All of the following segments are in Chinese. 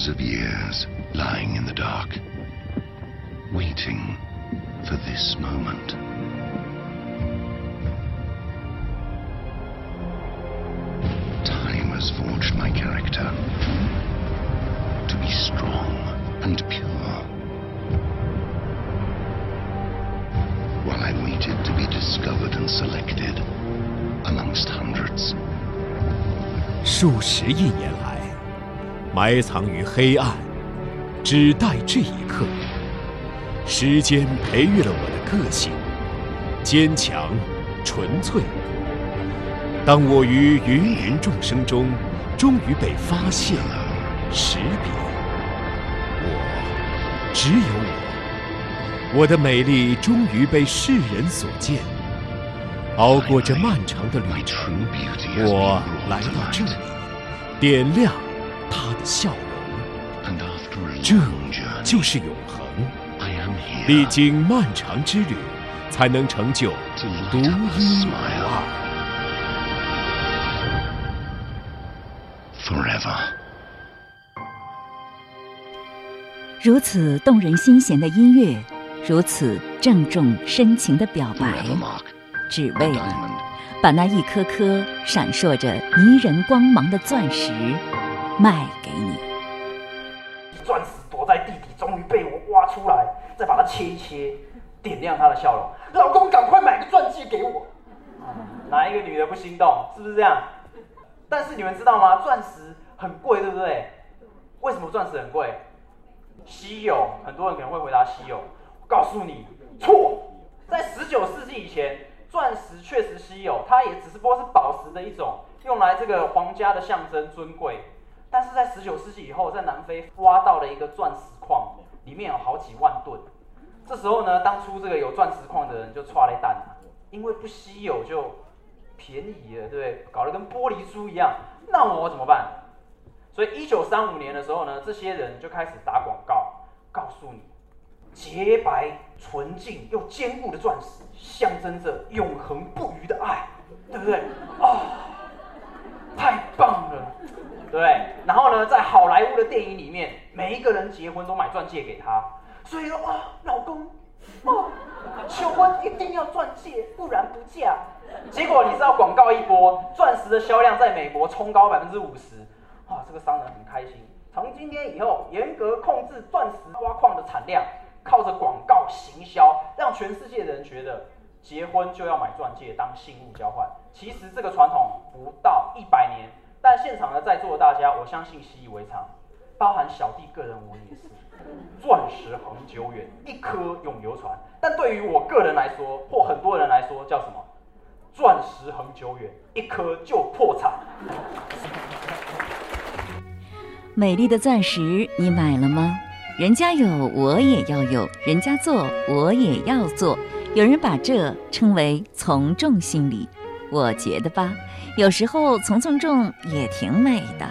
Hundreds of years lying in the dark, waiting for this moment. Time has forged my character to be strong and pure. While I waited to be discovered and selected amongst hundreds. 数十亿年来， 埋藏于黑暗，只待这一刻。时间培育了我的个性，坚强、纯粹。当我于芸芸众生中，终于被发现、识别，我，只有我，我的美丽终于被世人所见。熬过这漫长的旅程，我来到这里，点亮他的笑容。这就是永恒。历经漫长之旅，才能成就独一无二。Forever. 如此动人心弦的音乐，如此郑重深情的表白，只为了把那一颗颗闪烁着迷人光芒的钻石卖给你。钻石躲在地底，终于被我挖出来，再把它切一切，点亮她的笑容。老公，赶快买个钻戒给我！哪一个女的不心动？是不是这样？但是你们知道吗？钻石很贵，对不对？为什么钻石很贵？稀有，很多人可能会回答稀有。我告诉你，错。在十九世纪以前，钻石确实稀有，它也只是不过是宝石的一种，用来这个皇家的象征尊贵。但是在十九世纪以后，在南非挖到了一个钻石矿，里面有好几万吨。这时候呢，当初这个有钻石矿的人就踹了一蛋了，因为不稀有就便宜了，对不对？搞得跟玻璃珠一样，那我怎么办？所以一九三五年的时候呢，这些人就开始打广告，告诉你，洁白、纯净又坚固的钻石，象征着永恒不渝的爱，对不对？啊、太棒了！对？然后呢，在好莱坞的电影里面，每一个人结婚都买钻戒给他，所以说啊，老公，啊，求婚一定要钻戒，不然不嫁。结果你知道广告一播，钻石的销量在美国冲高百分之五十，哇，这个商人很开心。从今天以后，严格控制钻石挖矿的产量，靠着广告行销，让全世界的人觉得结婚就要买钻戒当信物交换。其实这个传统不到一百年，但现场的在座的大家，我相信习以为常，包含小弟个人我也是。钻石恒久远，一颗永流传。但对于我个人来说，或很多人来说，叫什么？钻石恒久远，一颗就破产。美丽的钻石，你买了吗？人家有，我也要有；人家做，我也要做。有人把这称为从众心理，我觉得吧，有时候从从众也挺美的。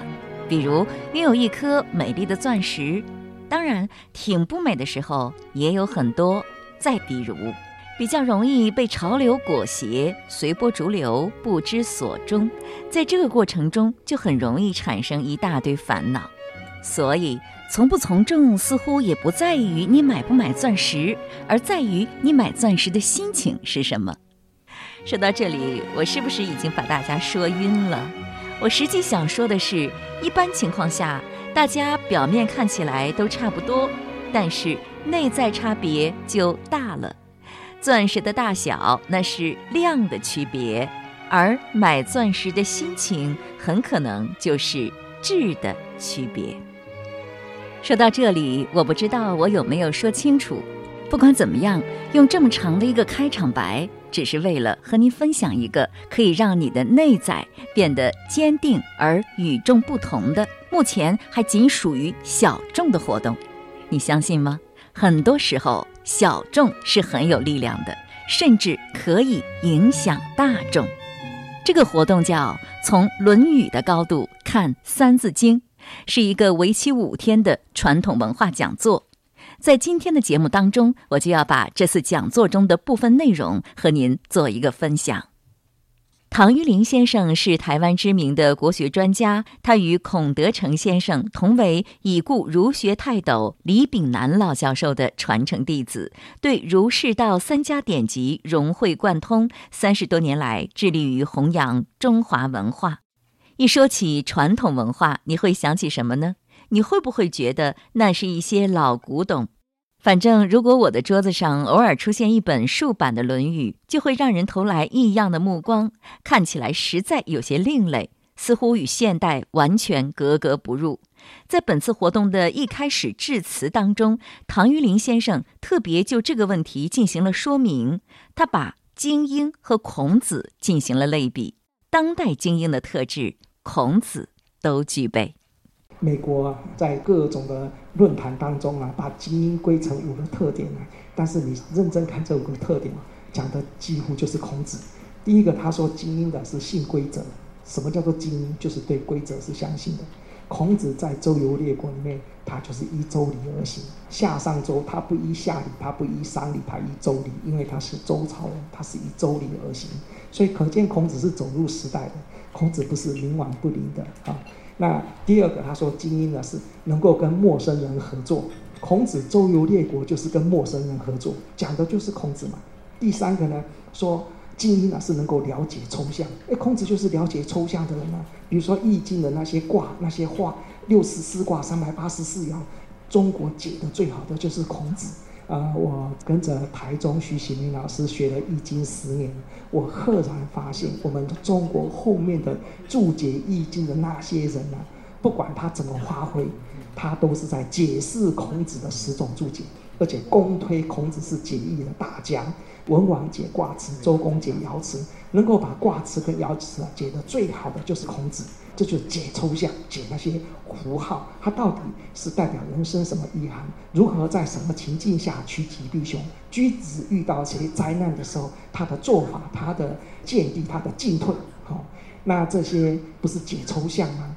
比如拥有一颗美丽的钻石，当然挺不美的时候也有很多。再比如，比较容易被潮流裹挟，随波逐流，不知所终。在这个过程中，就很容易产生一大堆烦恼。所以，从不从众似乎也不在于你买不买钻石，而在于你买钻石的心情是什么。说到这里，我是不是已经把大家说晕了？我实际想说的是，一般情况下，大家表面看起来都差不多，但是内在差别就大了。钻石的大小那是量的区别，而买钻石的心情很可能就是质的区别。说到这里，我不知道我有没有说清楚。不管怎么样，用这么长的一个开场白，只是为了和您分享一个可以让你的内在变得坚定而与众不同的，目前还仅属于小众的活动。你相信吗？很多时候，小众是很有力量的，甚至可以影响大众。这个活动叫“从《论语》的高度看《三字经》”，是一个为期五天的传统文化讲座。在今天的节目当中，我就要把这次讲座中的部分内容和您做一个分享。唐玉林先生是台湾知名的国学专家，他与孔德成先生同为已故儒学泰斗李炳南老教授的传承弟子，对儒释道三家典籍融会贯通，三十多年来致力于弘扬中华文化。一说起传统文化，你会想起什么呢？你会不会觉得那是一些老古董？反正，如果我的桌子上偶尔出现一本竖版的《论语》，就会让人投来异样的目光，看起来实在有些另类，似乎与现代完全格格不入。在本次活动的一开始致辞当中，唐玉林先生特别就这个问题进行了说明。他把精英和孔子进行了类比，当代精英的特质，孔子都具备。美国在各种的论坛当中啊，把精英归成五个特点啊，但是你认真看这五个特点，讲的几乎就是孔子。第一个，他说精英的是信规则。什么叫做精英？就是对规则是相信的。孔子在周游列国里面，他就是依周礼而行。夏商周，他不依夏礼，他不依商礼，他依周礼，因为他是周朝人，他是依周礼而行。所以可见孔子是走入时代的。孔子不是冥顽不灵的啊。那第二个，他说精英呢是能够跟陌生人合作。孔子周游列国就是跟陌生人合作，讲的就是孔子嘛。第三个呢，说精英呢是能够了解抽象。哎，孔子就是了解抽象的人啊。比如说《易经》的那些卦、那些画，六十四卦、三百八十四爻，中国解的最好的就是孔子。呃，我跟着台中徐喜明老师学了《易经》十年，我赫然发现，我们中国后面的注解《易经》的那些人呢，不管他怎么发挥，他都是在解释孔子的十种注解，而且公推孔子是解易的大家。文王解卦辞，周公解爻辞，能够把卦辞跟爻辞啊解得最好的就是孔子。这就是解抽象，解那些符号，它到底是代表人生什么意涵？如何在什么情境下趋吉避凶？君子遇到些灾难的时候，他的做法、他的见地、他的进退，好，那这些不是解抽象吗？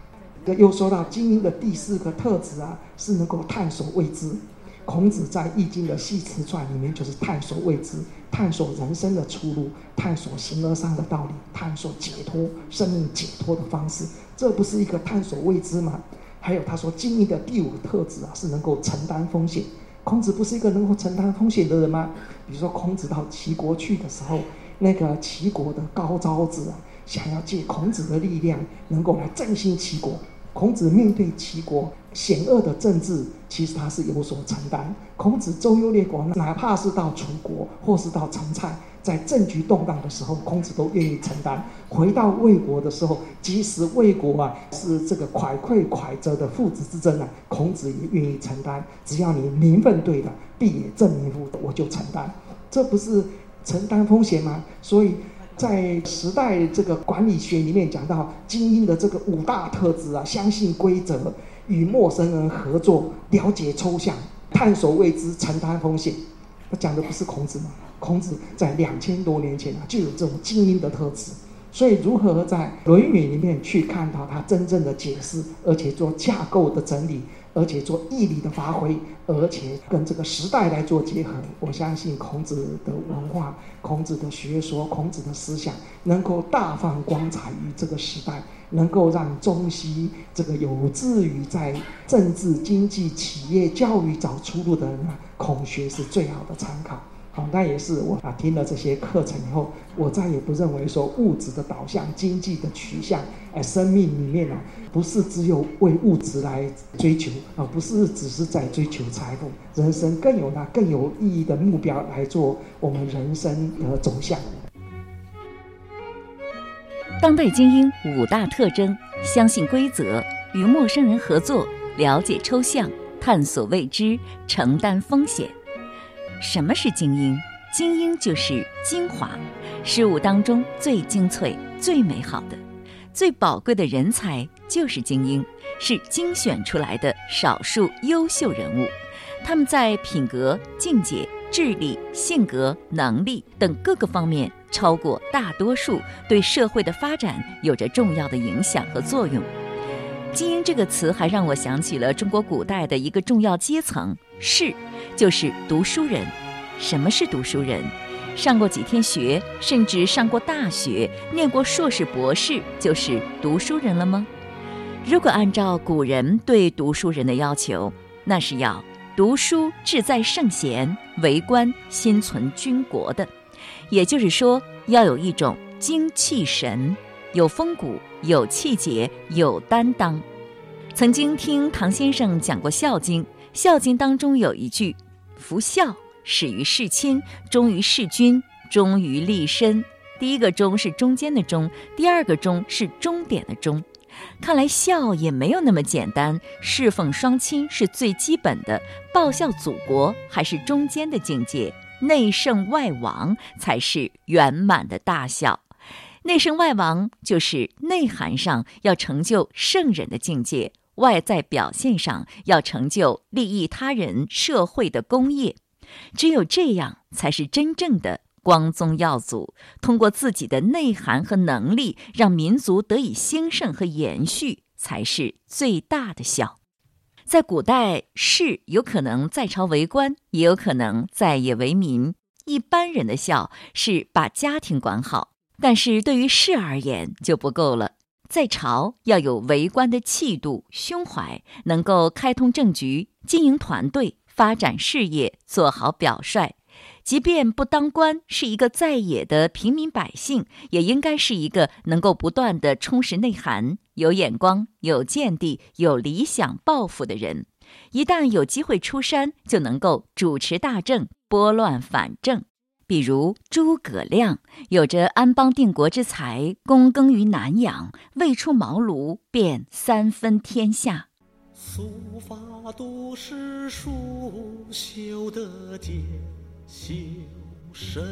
又说到精英的第四个特质啊，是能够探索未知。孔子在《易经》的系辞传里面，就是探索未知，探索人生的出路，探索形而上的道理，探索解脱生命解脱的方式。这不是一个探索未知吗？还有他说，精英的第五特质啊，是能够承担风险。孔子不是一个能够承担风险的人吗？比如说，孔子到齐国去的时候，那个齐国的高昭子啊，想要借孔子的力量，能够来振兴齐国。孔子面对齐国险恶的政治，其实他是有所承担。孔子周游列国，哪怕是到楚国或是到陈蔡，在政局动荡的时候，孔子都愿意承担。回到魏国的时候，即使魏国啊是这个蒯聩蒯折的父子之争啊，孔子也愿意承担。只要你名分对了，必也正名乎？我就承担。这不是承担风险吗？所以。在时代这个管理学里面讲到精英的这个五大特质啊，相信规则，与陌生人合作，了解抽象，探索未知，承担风险。他讲的不是孔子吗？孔子在两千多年前啊就有这种精英的特质。所以如何在《论语》里面去看到他真正的解释，而且做架构的整理？而且做毅力的发挥，而且跟这个时代来做结合。我相信孔子的文化、孔子的学说、孔子的思想，能够大放光彩于这个时代，能够让中西这个有志于在政治、经济、企业、教育找出路的人啊，孔学是最好的参考。好，那也是我啊听了这些课程以后，我再也不认为说物质的导向、经济的取向，哎，生命里面啊，不是只有为物质来追求啊，不是只是在追求财富，人生更有那更有意义的目标来做我们人生的走向。当代精英五大特征：相信规则，与陌生人合作，了解抽象，探索未知，承担风险。什么是精英？精英就是精华，事物当中最精粹、最美好的、最宝贵的人才就是精英，是精选出来的少数优秀人物。他们在品格、境界、智力、性格、能力等各个方面超过大多数，对社会的发展有着重要的影响和作用。精英这个词还让我想起了中国古代的一个重要阶层——士。就是读书人。什么是读书人？上过几天学，甚至上过大学，念过硕士、博士，就是读书人了吗？如果按照古人对读书人的要求，那是要读书志在圣贤，为官心存军国的，也就是说，要有一种精气神，有风骨，有气节，有担当。曾经听唐先生讲过《孝经》，《孝经》当中有一句：“夫孝，始于事亲，忠于事君，忠于立身。”第一个“忠”是中间的“忠”，第二个“忠”是终点的“终”。看来孝也没有那么简单，侍奉双亲是最基本的，报效祖国还是中间的境界，内圣外王才是圆满的大孝。内圣外王就是内涵上要成就圣人的境界。外在表现上要成就利益他人、社会的功业，只有这样才是真正的光宗耀祖。通过自己的内涵和能力，让民族得以兴盛和延续，才是最大的孝。在古代，士有可能在朝为官，也有可能在野为民。一般人的孝是把家庭管好，但是对于士而言就不够了。在朝要有为官的气度、胸怀，能够开通政局、经营团队、发展事业，做好表率。即便不当官，是一个在野的平民百姓，也应该是一个能够不断的充实内涵、有眼光、有见地、有理想抱负的人。一旦有机会出山，就能够主持大政，拨乱反正。比如诸葛亮有着安邦定国之才，躬耕于南阳，未出茅庐便三分天下。素发读诗书，修得见修身。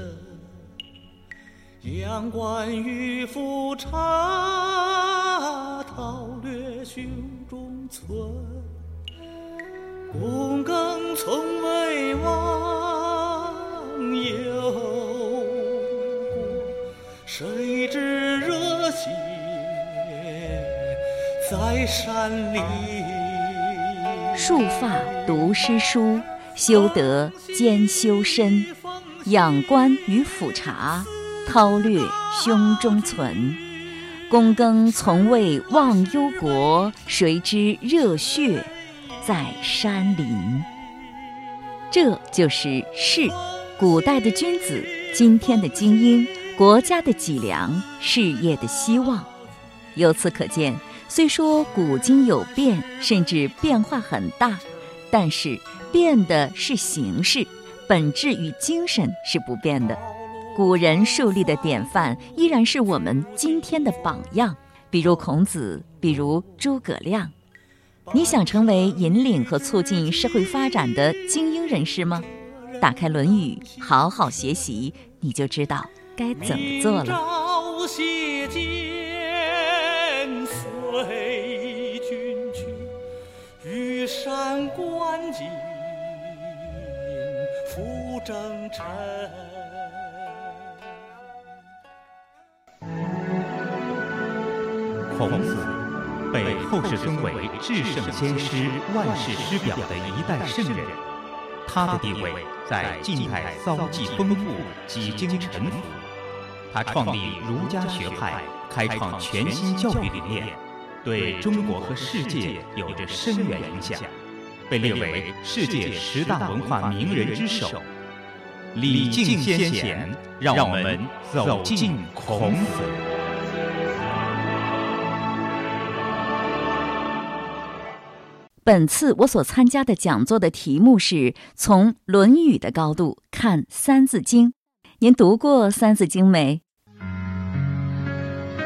阳关迂腐差，韬略胸中存。躬耕从未忘。有，谁知热血在山里。束发读诗书，修德兼修身。仰观于俯察，韬略胸中存。躬耕从未忘忧国，谁知热血在山林。这就是士。古代的君子，今天的精英，国家的脊梁，事业的希望。由此可见，虽说古今有变，甚至变化很大，但是变的是形式，本质与精神是不变的。古人树立的典范，依然是我们今天的榜样。比如孔子，比如诸葛亮。你想成为引领和促进社会发展的精英人士吗？打开《论语》，好好学习，你就知道该怎么做了。孔子被后世尊为至圣先师、万世师表的一代圣人。他的地位在近代遭际丰富，几经沉浮。他创立儒家学派，开创全新教育理念，对中国和世界有着深远影响，被列为世界十大文化名人之首。礼敬先贤，让我们走进孔子。本次我所参加的讲座的题目是从《论语》的高度看《三字经》。您读过《三字经》没？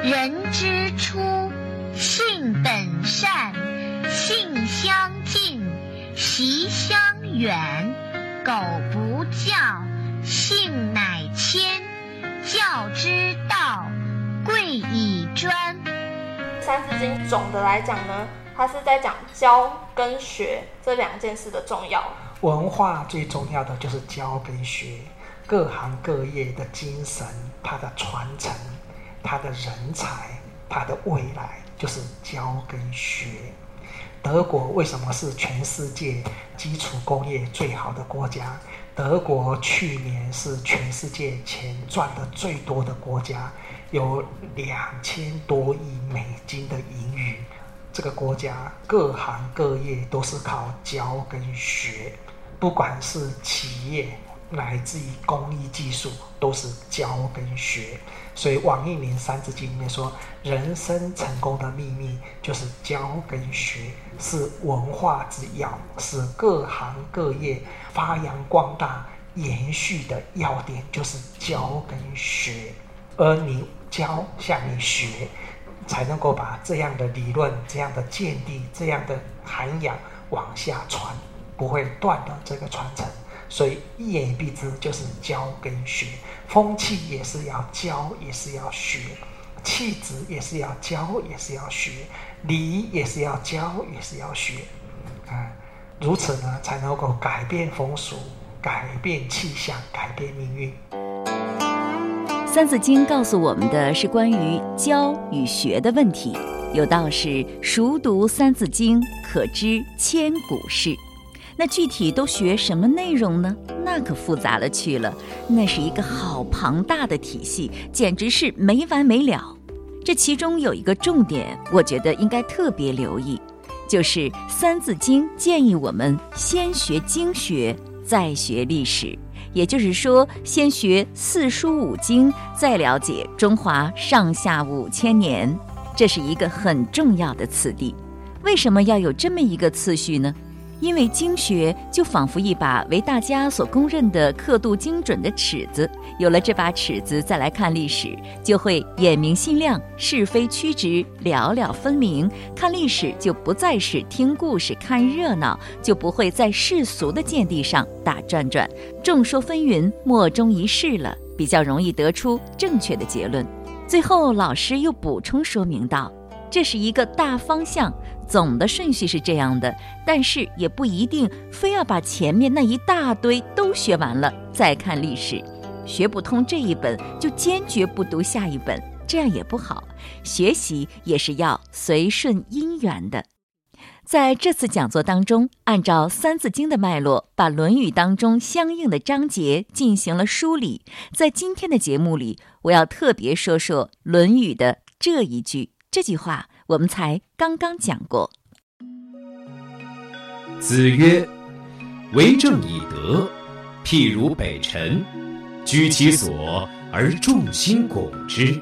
人之初，性本善，性相近，习相远。苟不教，性乃迁。教之道，贵以专。《三字经》总的来讲呢？他是在讲教跟学这两件事的重要。文化最重要的就是教跟学，各行各业的精神，它的传承，它的人才，它的未来，就是教跟学。德国为什么是全世界基础工业最好的国家？德国去年是全世界钱赚的最多的国家，有两千多亿美金的盈余。这个国家各行各业都是靠教跟学，不管是企业乃至于工艺技术，都是教跟学。所以王一年《三字经》里面说，人生成功的秘密就是教跟学，是文化之要，是各行各业发扬光大、延续的要点，就是教跟学。而你教，下面学。才能够把这样的理论、这样的见地、这样的涵养往下传，不会断了这个传承。所以一言以蔽之，就是教跟学。风气也是要教，也是要学；气质也是要教，也是要学；礼也是要教，也是要学。啊，如此呢，才能够改变风俗，改变气象，改变命运。《三字经》告诉我们的是关于教与学的问题。有道是“熟读《三字经》，可知千古事”。那具体都学什么内容呢？那可复杂了去了。那是一个好庞大的体系，简直是没完没了。这其中有一个重点，我觉得应该特别留意，就是《三字经》建议我们先学经学，再学历史。也就是说，先学四书五经，再了解中华上下五千年，这是一个很重要的次第。为什么要有这么一个次序呢？因为经学就仿佛一把为大家所公认的刻度精准的尺子，有了这把尺子，再来看历史，就会眼明心亮，是非曲直了了分明。看历史就不再是听故事、看热闹，就不会在世俗的见地上打转转，众说纷纭，莫衷一是了，比较容易得出正确的结论。最后，老师又补充说明道。这是一个大方向，总的顺序是这样的，但是也不一定非要把前面那一大堆都学完了再看历史，学不通这一本就坚决不读下一本，这样也不好。学习也是要随顺因缘的。在这次讲座当中，按照《三字经》的脉络，把《论语》当中相应的章节进行了梳理。在今天的节目里，我要特别说说《论语》的这一句。这句话我们才刚刚讲过。子曰：“为政以德，譬如北辰，居其所而众星拱之。”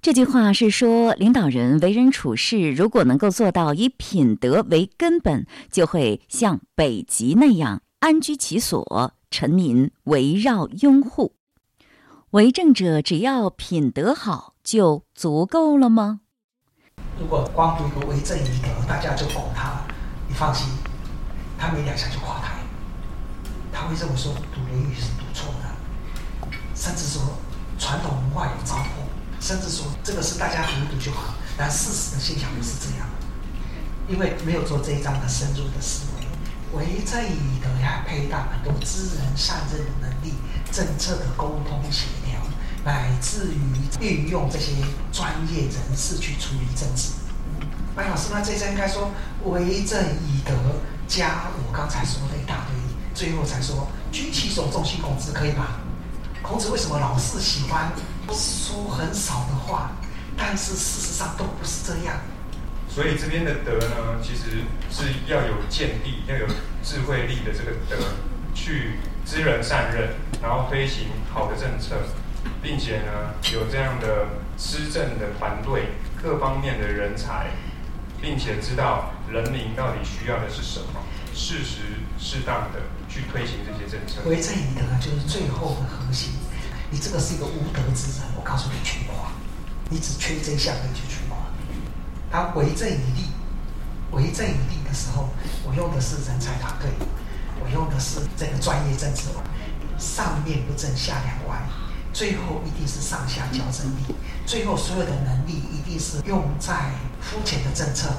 这句话是说，领导人为人处事，如果能够做到以品德为根本，就会像北极那样安居其所，臣民围绕拥护。为政者只要品德好。就足够了吗？如果光读一个为政以德，大家就拱他，你放心，他没两下就垮台。他会认为说读《论语》是读错的，甚至说传统文化有糟粕，甚至说这个是大家读一读就好。但事实的现象不是这样，因为没有做这一章的深入的思维。为政以德呀，配搭很多知人善任的能力，政策的沟通协调。乃至于运用这些专业人士去处理政治。白老师，那这次应该说为政以德，加我刚才说的一大堆，最后才说举其所，众星拱之，可以吧？孔子为什么老是喜欢说很少的话？但是事实上都不是这样。所以这边的德呢，其实是要有见地，要有智慧力的这个德，去知人善任，然后推行好的政策。并且呢，有这样的施政的团队，各方面的人才，并且知道人民到底需要的是什么，适时适当的去推行这些政策。为政以德就是最后的核心。你这个是一个无德之人，我告诉你全垮。你只缺这一项，你就全垮。他为政以利，为政以利的时候，我用的是人才团队，我用的是这个专业政治，上面不正下两歪。最后一定是上下交争力，最后所有的能力一定是用在肤浅的政策，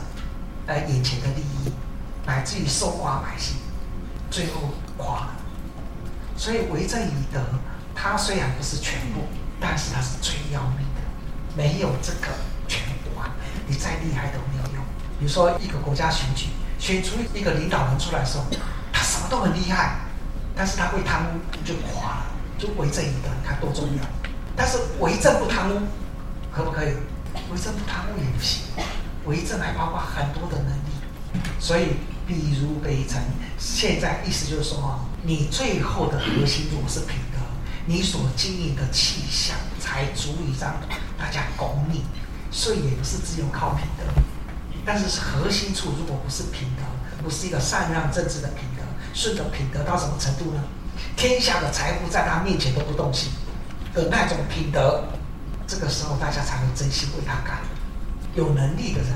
呃，眼前的利益，乃至于收刮百姓，最后垮了。所以为政以德，它虽然不是全部，但是它是最要命的。没有这个全部啊，你再厉害都没有用。比如说一个国家选举，选出一个领导人出来的时候，都很厉害。但是他会贪污就垮了，就为政一段，看多重要。但是为政不贪污，可不可以？为政不贪污也不行。为政还包括很多的能力，所以比如北辰，现在意思就是说，你最后的核心如果是品德，你所经营的气象才足以让大家拱你。所以也不是只有靠品德，但是核心处如果不是品德，不是一个善良正直的品，顺着品德到什么程度呢？天下的财富在他面前都不动心的那种品德，这个时候大家才会真心为他干。有能力的人，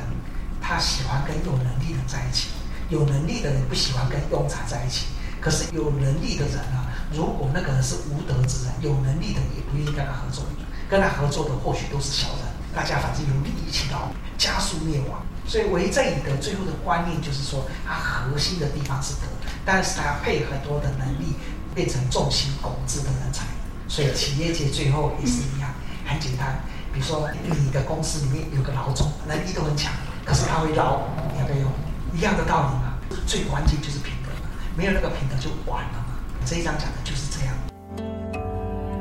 他喜欢跟有能力的人在一起；有能力的人不喜欢跟庸才在一起。可是有能力的人啊，如果那个人是无德之人，有能力的也不愿意跟他合作，跟他合作的或许都是小人。大家反正有利益倾倒，加速灭亡。所以为政以德，最后的观念就是说，它核心的地方是德，但是他配合多的能力，变成众星拱之的人才。所以企业界最后也是一样，很简单。比如说你的公司里面有个老总，能力都很强，可是他会捞，你要不要用？一样的道理嘛。最关键就是品德，没有那个品德就完了嘛。这一章讲的就是这样。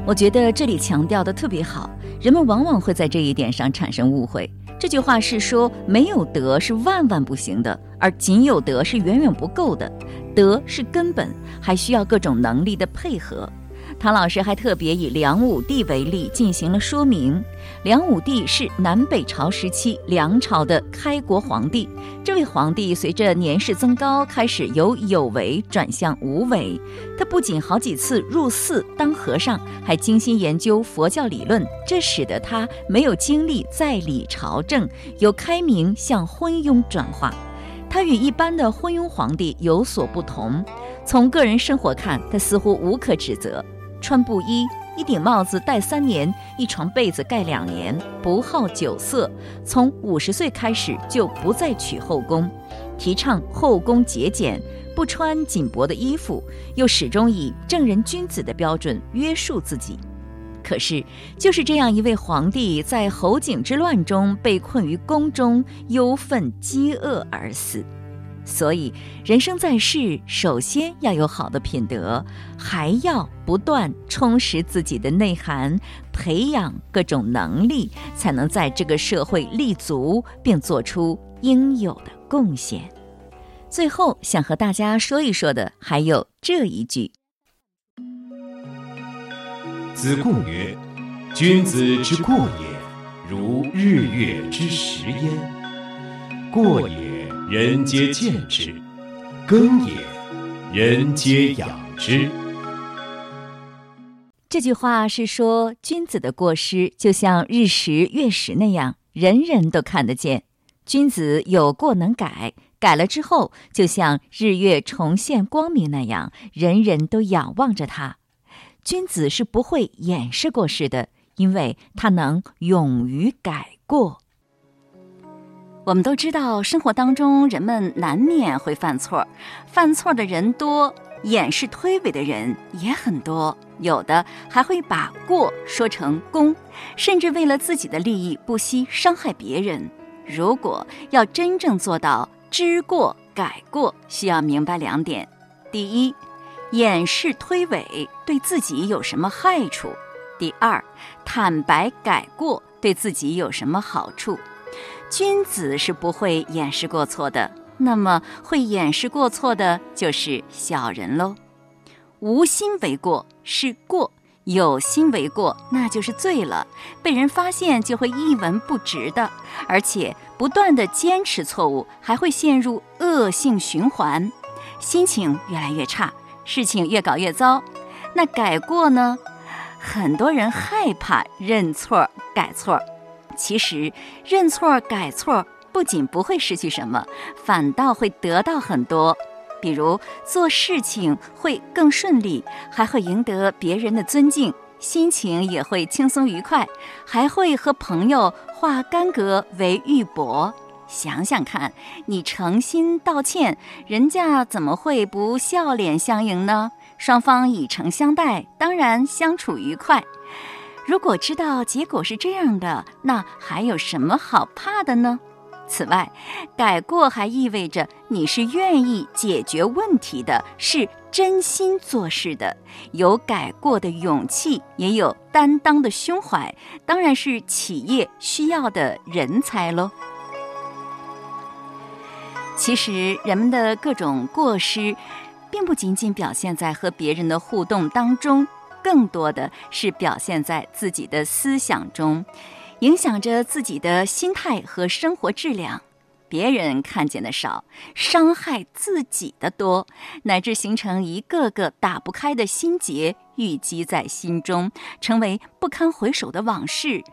我觉得这里强调的特别好。人们往往会在这一点上产生误会。这句话是说，没有德是万万不行的，而仅有德是远远不够的。德是根本，还需要各种能力的配合。唐老师还特别以梁武帝为例进行了说明。梁武帝是南北朝时期梁朝的开国皇帝。这位皇帝随着年事增高，开始由有为转向无为。他不仅好几次入寺当和尚，还精心研究佛教理论，这使得他没有精力在理朝政，由开明向昏庸转化。他与一般的昏庸皇帝有所不同。从个人生活看，他似乎无可指责。穿布衣，一顶帽子戴三年，一床被子盖两年，不好酒色。从五十岁开始就不再娶后宫，提倡后宫节俭，不穿紧薄的衣服，又始终以正人君子的标准约束自己。可是，就是这样一位皇帝，在侯景之乱中被困于宫中，忧愤饥饿而死。所以，人生在世，首先要有好的品德，还要不断充实自己的内涵，培养各种能力，才能在这个社会立足，并做出应有的贡献。最后，想和大家说一说的还有这一句：“子贡曰，君子之过也，如日月之食焉。过也。”人皆见之，耕也；人皆养之。这句话是说，君子的过失就像日食月食那样，人人都看得见。君子有过能改，改了之后，就像日月重现光明那样，人人都仰望着他。君子是不会掩饰过失的，因为他能勇于改过。我们都知道，生活当中人们难免会犯错，犯错的人多，掩饰推诿的人也很多，有的还会把过说成功，甚至为了自己的利益不惜伤害别人。如果要真正做到知过改过，需要明白两点：第一，掩饰推诿对自己有什么害处；第二，坦白改过对自己有什么好处。君子是不会掩饰过错的，那么会掩饰过错的就是小人喽。无心为过是过，有心为过那就是罪了。被人发现就会一文不值的，而且不断的坚持错误，还会陷入恶性循环，心情越来越差，事情越搞越糟。那改过呢？很多人害怕认错改错。其实，认错改错不仅不会失去什么，反倒会得到很多。比如做事情会更顺利，还会赢得别人的尊敬，心情也会轻松愉快，还会和朋友化干戈为玉帛。想想看，你诚心道歉，人家怎么会不笑脸相迎呢？双方以诚相待，当然相处愉快。如果知道结果是这样的，那还有什么好怕的呢？此外，改过还意味着你是愿意解决问题的，是真心做事的，有改过的勇气，也有担当的胸怀，当然是企业需要的人才喽。其实，人们的各种过失，并不仅仅表现在和别人的互动当中，更多的是表现在自己的思想中，影响着自己的心态和生活质量。别人看见的少，伤害自己的多，乃至形成一个个打不开的心结，郁积在心中，成为不堪回首的往事，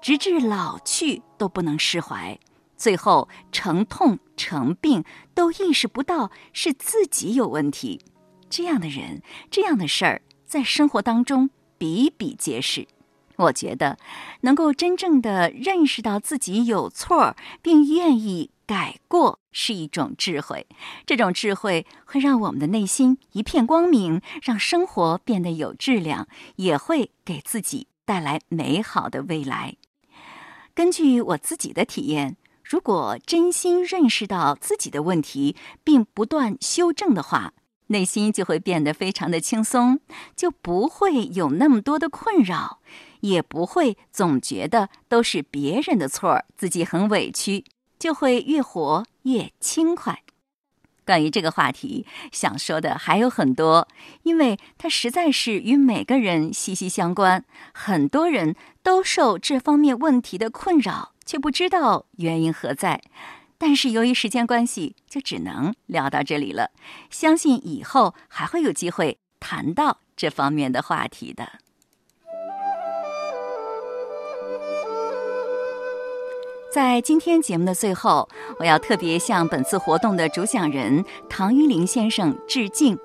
直至老去都不能释怀。最后成痛成病，都意识不到是自己有问题。这样的人，这样的事儿，在生活当中比比皆是。我觉得，能够真正的认识到自己有错，并愿意改过，是一种智慧。这种智慧会让我们的内心一片光明，让生活变得有质量，也会给自己带来美好的未来。根据我自己的体验。如果真心认识到自己的问题，并不断修正的话，内心就会变得非常的轻松，就不会有那么多的困扰，也不会总觉得都是别人的错，自己很委屈，就会越活越轻快。关于这个话题，想说的还有很多，因为它实在是与每个人息息相关，很多人都受这方面问题的困扰。却不知道原因何在，但是由于时间关系，就只能聊到这里了。相信以后还会有机会谈到这方面的话题的。在今天节目的最后，我要特别向本次活动的主讲人唐玉林先生致敬。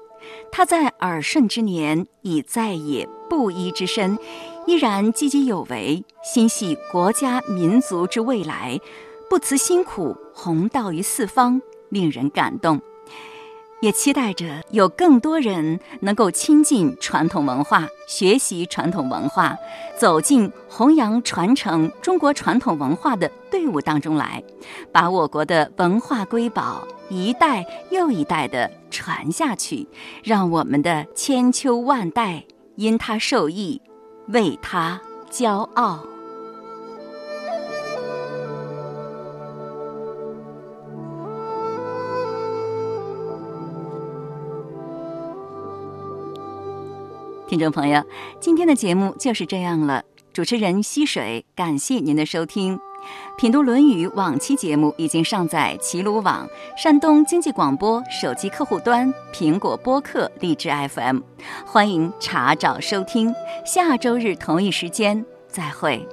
他在耳顺之年，已再也布衣之身。依然积极有为，心系国家民族之未来，不辞辛苦，弘道于四方，令人感动。也期待着有更多人能够亲近传统文化，学习传统文化，走进弘扬传承中国传统文化的队伍当中来，把我国的文化瑰宝一代又一代的传下去，让我们的千秋万代因它受益。为它骄傲。听众朋友，今天的节目就是这样了。主持人溪水，感谢您的收听。品读《论语》往期节目已经上载齐鲁网、山东经济广播手机客户端、苹果播客、荔枝 FM，欢迎查找收听。下周日同一时间再会。